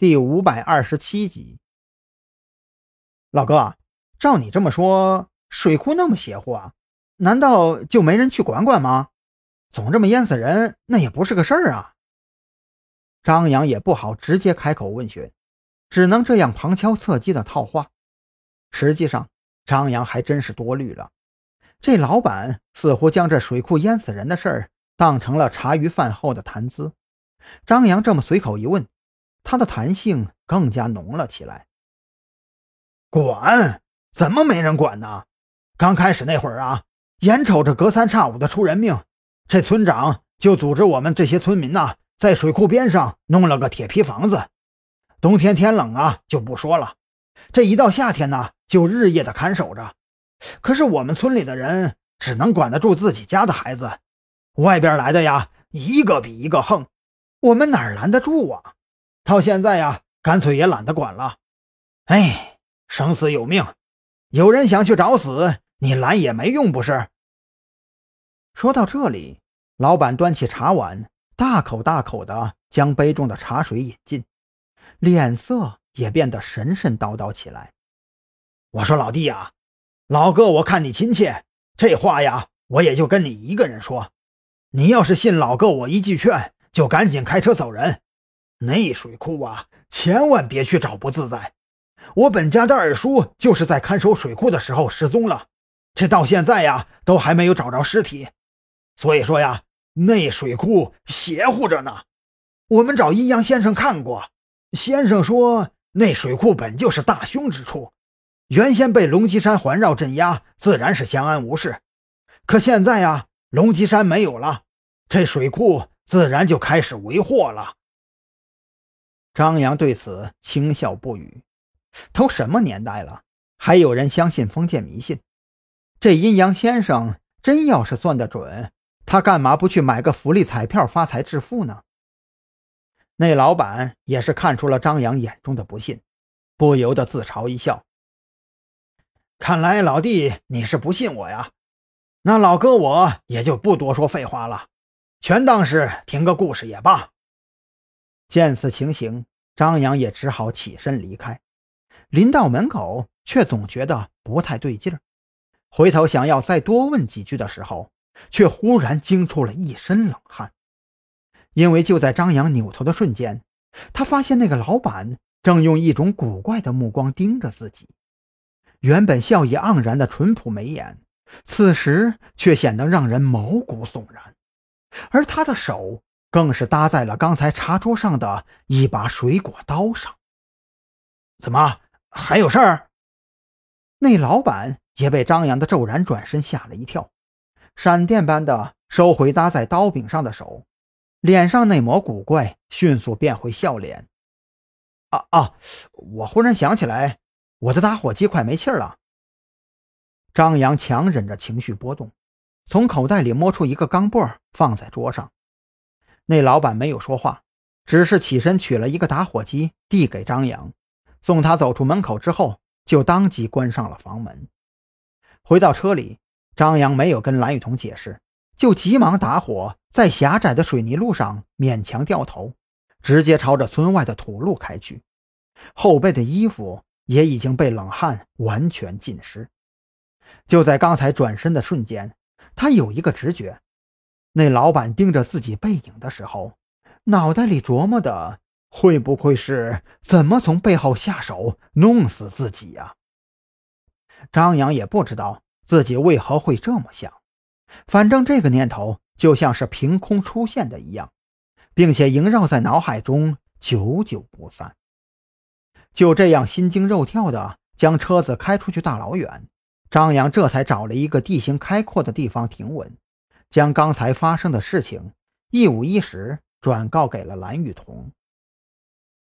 第五百二十七集。老哥，照你这么说，水库那么邪乎啊？难道就没人去管管吗？总这么淹死人，那也不是个事儿啊。张扬也不好直接开口问询，只能这样旁敲侧击的套话。实际上，张扬还真是多虑了。这老板似乎将这水库淹死人的事儿当成了茶余饭后的谈资。张扬这么随口一问，它的弹性更加浓了起来。管？怎么没人管呢？刚开始那会儿啊，眼瞅着隔三差五的出人命，这村长就组织我们这些村民呐，在水库边上弄了个铁皮房子。冬天天冷啊，就不说了，这一到夏天呢，就日夜的看守着。可是我们村里的人只能管得住自己家的孩子，外边来的呀，一个比一个横，我们哪拦得住啊？到现在呀，干脆也懒得管了。哎。生死有命，有人想去找死，你拦也没用，不是？说到这里，老板端起茶碗，大口大口的将杯中的茶水饮尽，脸色也变得神神叨叨起来。我说老弟呀，老哥，我看你亲切，这话呀，我也就跟你一个人说。你要是信老哥我一句劝，就赶紧开车走人。那水库啊，千万别去找不自在。我本家的二叔就是在看守水库的时候失踪了，这到现在呀都还没有找着尸体。所以说呀，那水库邪乎着呢。我们找阴阳先生看过，先生说那水库本就是大凶之处，原先被龙脊山环绕镇压，自然是相安无事。可现在呀，龙脊山没有了，这水库自然就开始为祸了。张扬对此轻笑不语。都什么年代了，还有人相信封建迷信？这阴阳先生真要是算得准，他干嘛不去买个福利彩票发财致富呢？那老板也是看出了张扬眼中的不信，不由得自嘲一笑。看来老弟你是不信我呀？那老哥我也就不多说废话了，全当是听个故事也罢。见此情形，张扬也只好起身离开。临到门口，却总觉得不太对劲儿。回头想要再多问几句的时候，却忽然惊出了一身冷汗。因为就在张扬扭头的瞬间，他发现那个老板正用一种古怪的目光盯着自己。原本笑意盎然的淳朴眉眼，此时却显得让人毛骨悚然。而他的手更是搭在了刚才茶桌上的一把水果刀上。怎么？还有事儿？那老板也被张扬的骤然转身吓了一跳，闪电般的收回搭在刀柄上的手，脸上那抹古怪迅速变回笑脸。啊啊！我忽然想起来，我的打火机快没气儿了。张扬强忍着情绪波动，从口袋里摸出一个钢镚，放在桌上。那老板没有说话，只是起身取了一个打火机，递给张扬。送他走出门口之后，就当即关上了房门。回到车里，张扬没有跟蓝雨桐解释，就急忙打火，在狭窄的水泥路上勉强掉头，直接朝着村外的土路开去。后背的衣服也已经被冷汗完全浸湿。就在刚才转身的瞬间，他有一个直觉：那老板盯着自己背影的时候，脑袋里琢磨的。会不会是怎么从背后下手弄死自己呀？张扬也不知道自己为何会这么想，反正这个念头就像是凭空出现的一样，并且萦绕在脑海中，久久不散。就这样心惊肉跳的将车子开出去大老远，张扬这才找了一个地形开阔的地方停稳，将刚才发生的事情一五一十转告给了蓝雨桐。